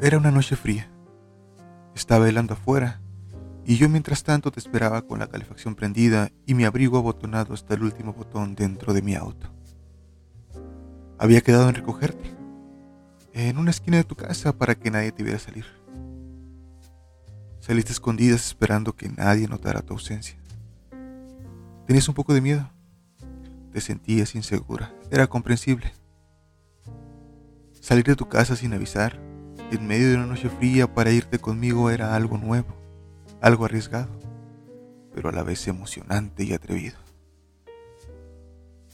Era una noche fría. Estaba helando afuera y yo mientras tanto te esperaba con la calefacción prendida y mi abrigo abotonado hasta el último botón dentro de mi auto. Había quedado en recogerte, en una esquina de tu casa para que nadie te viera salir. Saliste escondidas esperando que nadie notara tu ausencia. Tenías un poco de miedo. Te sentías insegura. Era comprensible. Salir de tu casa sin avisar, en medio de una noche fría para irte conmigo era algo nuevo, algo arriesgado, pero a la vez emocionante y atrevido.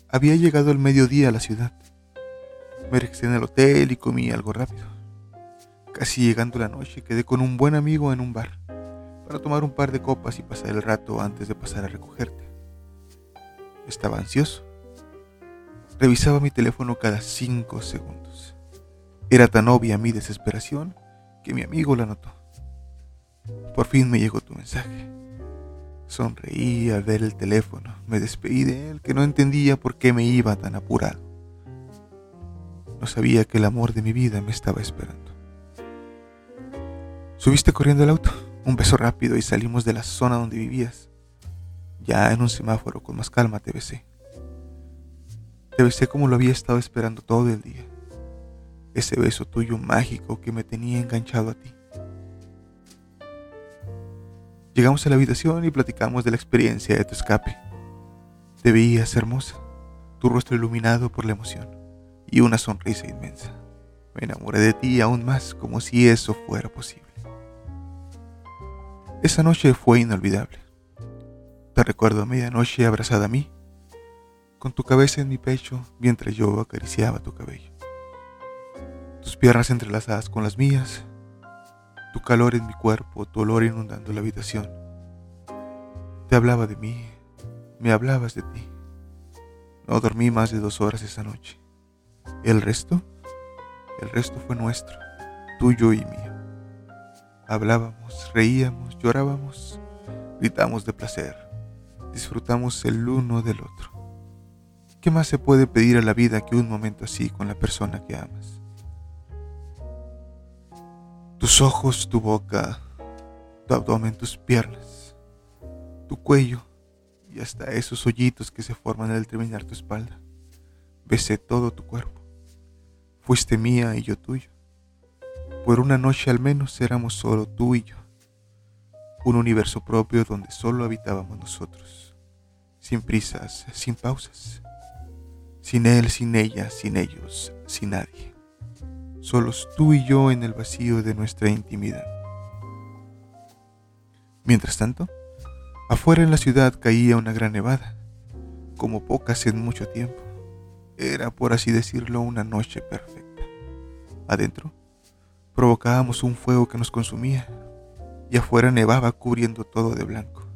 Había llegado el mediodía a la ciudad. Me regresé en el hotel y comí algo rápido. Casi llegando la noche quedé con un buen amigo en un bar para tomar un par de copas y pasar el rato antes de pasar a recogerte. Estaba ansioso. Revisaba mi teléfono cada cinco segundos. Era tan obvia mi desesperación que mi amigo la notó. Por fin me llegó tu mensaje. Sonreí al ver el teléfono. Me despedí de él, que no entendía por qué me iba tan apurado. No sabía que el amor de mi vida me estaba esperando. Subiste corriendo el auto, un beso rápido y salimos de la zona donde vivías. Ya en un semáforo con más calma te besé. Te besé como lo había estado esperando todo el día ese beso tuyo mágico que me tenía enganchado a ti. Llegamos a la habitación y platicamos de la experiencia de tu escape. Te veías hermosa, tu rostro iluminado por la emoción y una sonrisa inmensa. Me enamoré de ti aún más como si eso fuera posible. Esa noche fue inolvidable. Te recuerdo a medianoche abrazada a mí, con tu cabeza en mi pecho mientras yo acariciaba tu cabello tus piernas entrelazadas con las mías, tu calor en mi cuerpo, tu olor inundando la habitación. Te hablaba de mí, me hablabas de ti. No dormí más de dos horas esa noche. El resto, el resto fue nuestro, tuyo y mío. Hablábamos, reíamos, llorábamos, gritamos de placer, disfrutamos el uno del otro. ¿Qué más se puede pedir a la vida que un momento así con la persona que amas? Tus ojos, tu boca, tu abdomen, tus piernas, tu cuello y hasta esos hoyitos que se forman al terminar tu espalda. Besé todo tu cuerpo. Fuiste mía y yo tuyo. Por una noche al menos éramos solo tú y yo. Un universo propio donde solo habitábamos nosotros. Sin prisas, sin pausas. Sin él, sin ella, sin ellos, sin nadie solos tú y yo en el vacío de nuestra intimidad. Mientras tanto, afuera en la ciudad caía una gran nevada, como pocas en mucho tiempo. Era, por así decirlo, una noche perfecta. Adentro, provocábamos un fuego que nos consumía, y afuera nevaba cubriendo todo de blanco,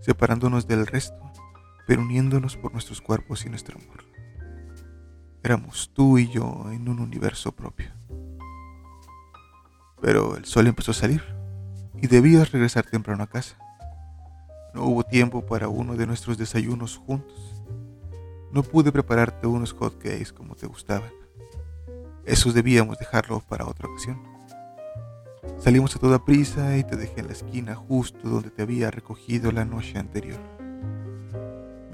separándonos del resto, pero uniéndonos por nuestros cuerpos y nuestro amor. Éramos tú y yo en un universo propio. Pero el sol empezó a salir y debías regresar temprano a casa. No hubo tiempo para uno de nuestros desayunos juntos. No pude prepararte unos hot cakes como te gustaban. Esos debíamos dejarlo para otra ocasión. Salimos a toda prisa y te dejé en la esquina justo donde te había recogido la noche anterior.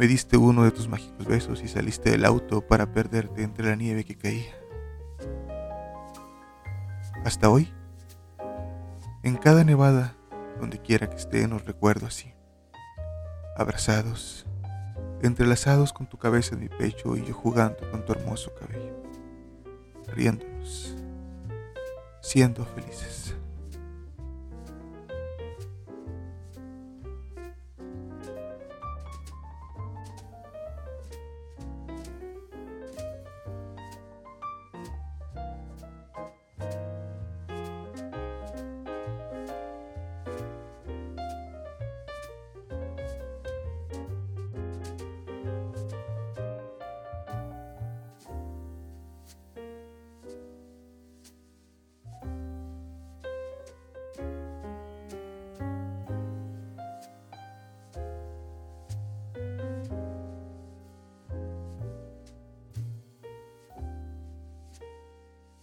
Me diste uno de tus mágicos besos y saliste del auto para perderte entre la nieve que caía. Hasta hoy, en cada nevada, donde quiera que esté, nos recuerdo así. Abrazados, entrelazados con tu cabeza en mi pecho y yo jugando con tu hermoso cabello, riéndonos, siendo felices.